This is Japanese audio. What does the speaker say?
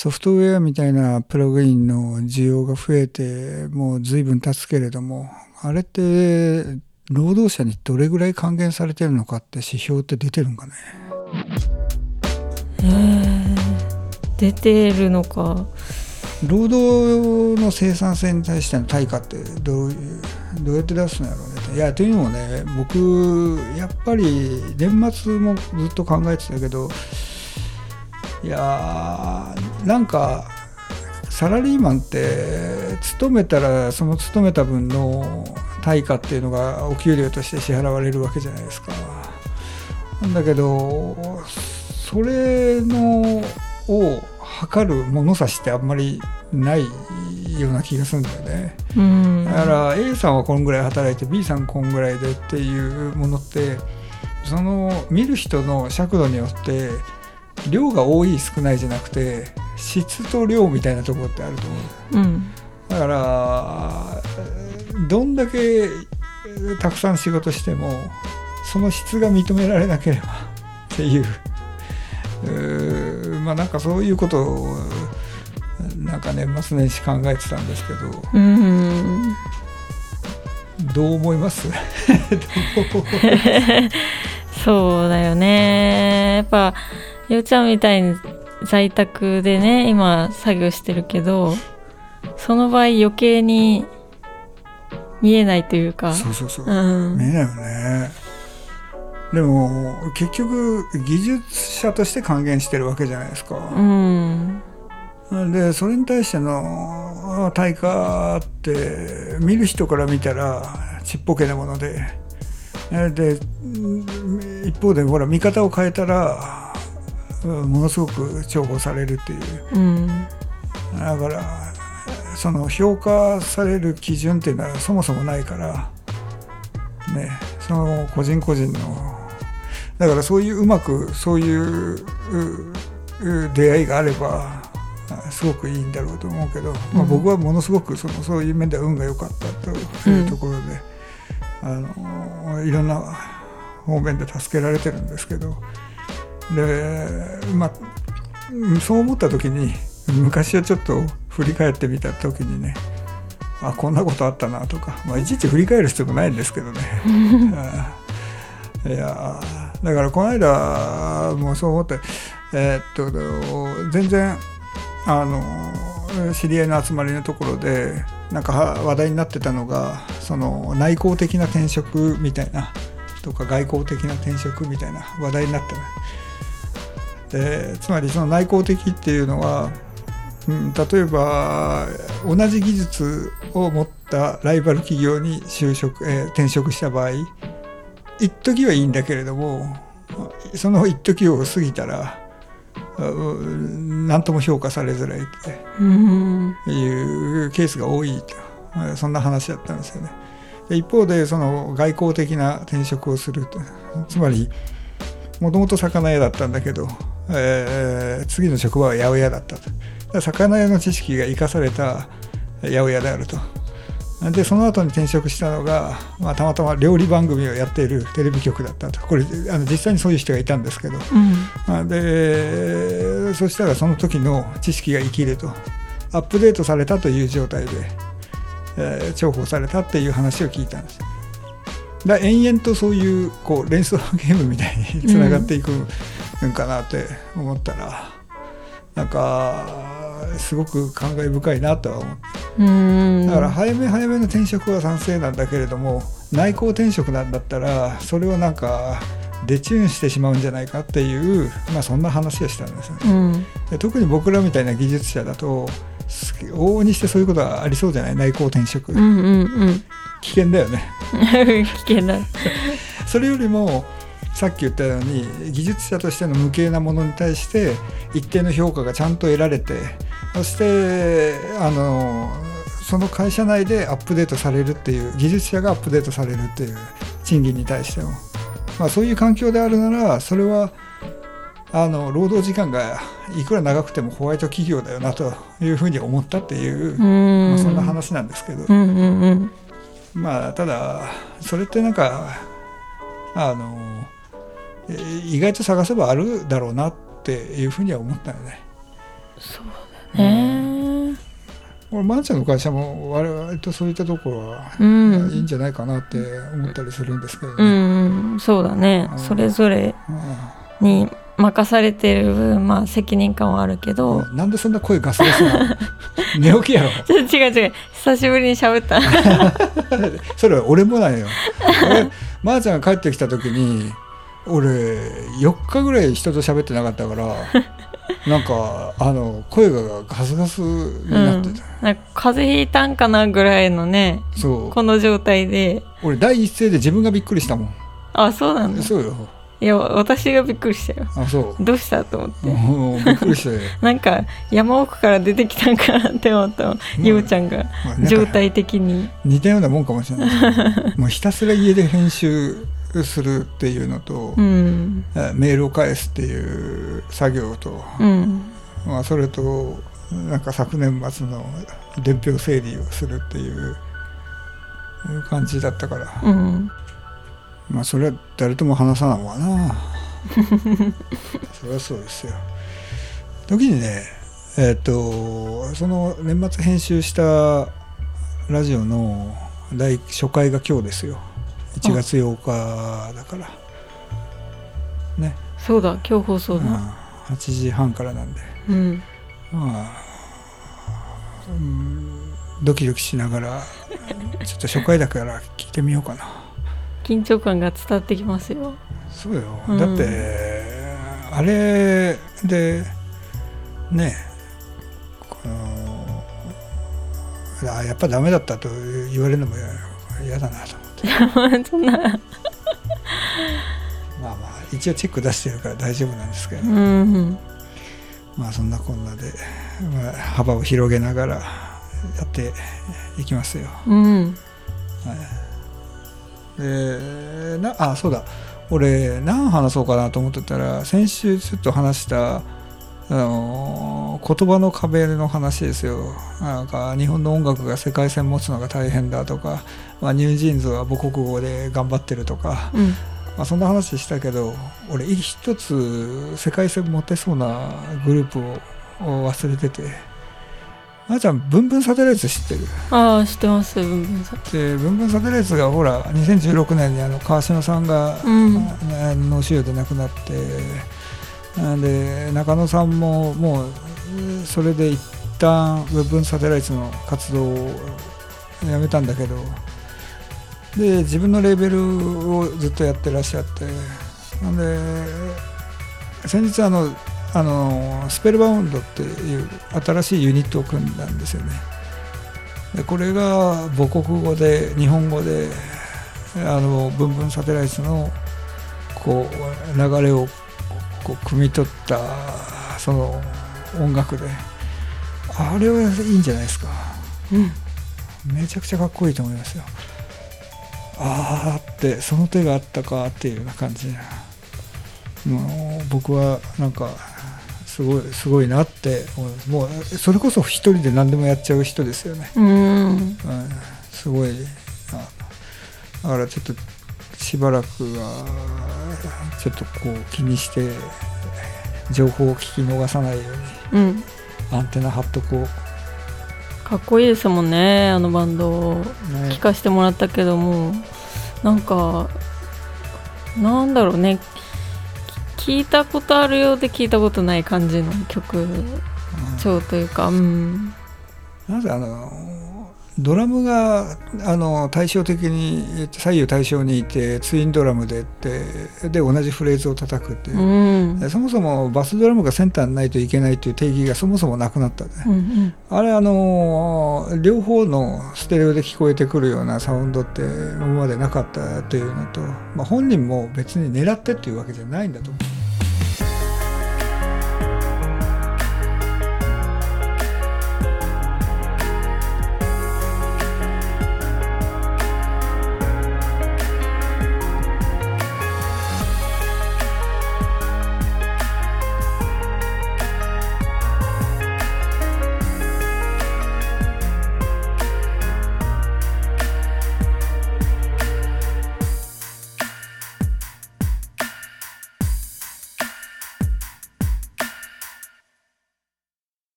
ソフトウェアみたいなプログインの需要が増えてもう随分経つけれどもあれって労働者にどれぐらい還元されてるのかって指標って出てるんかね？えー、出てるのか。労働の生産性に対しての対価ってどうどうやって出すのやろうね。いやというのもね僕やっぱり年末もずっと考えてたけどいやーなんかサラリーマンって勤めたらその勤めた分の対価っていうのがお給料として支払われるわけじゃないですか。なんだけどそれのを測る物差しってあんまりないような気がするんだよね。うん、だから A さんはこんぐらい働いて B さんこんぐらいでっていうものってその見る人の尺度によって量が多い少ないじゃなくて質と量みたいなところってあると思う、うん、だからどんだけたくさん仕事してもその質が認められなければ っていう。うまあなんかそういうことをなんか年末年始考えてたんですけど、うん、どう思います？そうだよね。やっぱようちゃんみたいに在宅でね今作業してるけどその場合余計に見えないというか。そうそうそう、うん、見えないよね。でも結局技術者として還元してるわけじゃないですか、うん、でそれに対しての対価って見る人から見たらちっぽけなもので。で一方でほら見方を変えたらものすごく重宝されるっていう、うん、だからその評価される基準っていうのはそもそもないからねその個人個人のだからそういううまくそういう出会いがあればすごくいいんだろうと思うけど、まあ、僕はものすごくそのそういう面では運が良かったというところで、うん、あのいろんな方面で助けられてるんですけど。でまあそう思った時に昔はちょっと振り返ってみた時にねあこんなことあったなとか、まあ、いちいち振り返る必要もないんですけどね。いやだからこの間もうそう思ってえー、っと全然あの知り合いの集まりのところでなんか話題になってたのがその内向的な転職みたいなとか外交的な転職みたいな話題になってでつまりその内向的っていうのは、うん、例えば同じ技術を持ったライバル企業に就職、えー、転職した場合一時はいいんだけれどもその一時を過ぎたら何とも評価されづらいっていうケースが多いとそんな話だったんですよね。一方でその外交的な転職をするとつまりもともと魚屋だったんだけどえー、次の職場は八百屋だったと。魚屋の知識が生かされた八百屋であると。でその後に転職したのが、まあ、たまたま料理番組をやっているテレビ局だったと。これあの実際にそういう人がいたんですけど、うん、でそしたらその時の知識が生きると。アップデートされたという状態で、えー、重宝されたっていう話を聞いたんですだ延々とそういうこう連想ゲームみたいにつながっていく、うんんかなって思ったらなんかすごく感慨深いなとは思って。だから早め早めの転職は賛成なんだけれども内向転職なんだったらそれをなんかデチューンしてしまうんじゃないかっていう、まあ、そんな話をしたんですね、うん、で特に僕らみたいな技術者だと往々にしてそういうことはありそうじゃない？内向転職、うんうんうん、危険だよね。危険だ。それよりもさっき言ったように技術者としての無形なものに対して一定の評価がちゃんと得られてそしてあのその会社内でアップデートされるっていう技術者がアップデートされるっていう賃金に対しても、まあ、そういう環境であるならそれはあの労働時間がいくら長くてもホワイト企業だよなというふうに思ったっていうまあ、そんな話なんですけど、うんうんうん、まあただそれってなんかあの意外と探せばあるだろうなっていうふうには思ったよね。そうだね。俺まーちゃんの会社も我々とそういったところはうん。いいんじゃないかなって思ったりするんですけどね。うんうん。そうだね。うん。それぞれに任されてる分まあ責任感はあるけど、うん。なんでそんな声ガスガスなの？寝起きやろ？違う違う。久しぶりに喋った。それは俺もなんよ。俺まーちゃんが帰ってきた時に俺4日ぐらい人と喋ってなかったから なんかあの声がガスガスになってた、なんか風邪ひいたんかなぐらいのねそう。この状態で。俺第一声で自分がびっくりしたもん。あそうなんだ。そうよ。いや私がびっくりしたよ。あそう。どうしたと思って。びっくりして なんか山奥から出てきたんかなって思ったのゆうちゃんが状態的に。似たようなもんかもしれない。もうひたすら家で編集するっていうのと、うん。えメールを返すっていう作業と、うん。まあ、それとなんか昨年末の伝票整理をするっていう感じだったから、うん。まあそれは誰とも話さないわな。それはそうですよ。時にねえっ、とその年末編集したラジオの第初回が今日ですよ1月8日だから。ね、そうだ今日放送うん、だ8時半からなんで。うん。まあ、うん、ドキドキしながらちょっと初回だから聞いてみようかな。緊張感が伝わってきますよ。そうよ、うん。だってあれでねこのあやっぱダメだったと言われるのも嫌だなと そんな。まあまあ一応チェック出してるから大丈夫なんですけど、うんまあそんなこんなで、まあ、幅を広げながらやっていきますよ。うん。でなあそうだ。俺何話そうかなと思ってたら先週ちょっと話したあのー言葉の壁の話ですよ。なんか日本の音楽が世界線持つのが大変だとか、まあ、 NewJeans は母国語で頑張ってるとか、うん。まあ、そんな話したけど俺一つ世界線持てそうなグループを忘れててあーちゃんブンブンサテライト知ってる？ああ知ってますブンブンさんでブンブンサテライトがほら2016年にあの川島さんが、うん。あ脳腫瘍で亡くなってあで中野さんももうそれで一旦ブンブンサテライトの活動をやめたんだけどで自分のレーベルをずっとやってらっしゃってなんで先日あのあのスペルバウンドっていう新しいユニットを組んだんですよね。でこれが母国語で日本語であのブンブンサテライトのこう流れをこう汲み取ったその音楽であれはいいんじゃないですか。うん。めちゃくちゃかっこいいと思いますよ。ああってその手があったかっていうような感じもう僕はなんかすごいすごいなって思います。もうそれこそ一人で何でもやっちゃう人ですよね。うん。うんすごいあだからちょっとしばらくはちょっとこう気にして情報を聞き逃さないようにうん。アンテナ張っとこかっこいいですもんねあのバンド。聞かせてもらったけどもなんかなんだろうね。き聞いたことあるようで聞いたことない感じの曲調というかうん。なぜあのドラムがあの対照的に左右対称にいてツインドラムでってで同じフレーズを叩くっていう。う、ん。でそもそもバスドラムがセンターにないといけないっていう定義がそもそもなくなったね、うんうん。あれあの両方のステレオで聞こえてくるようなサウンドって今までなかったというのと、まあ、本人も別に狙ってっていうわけじゃないんだと思う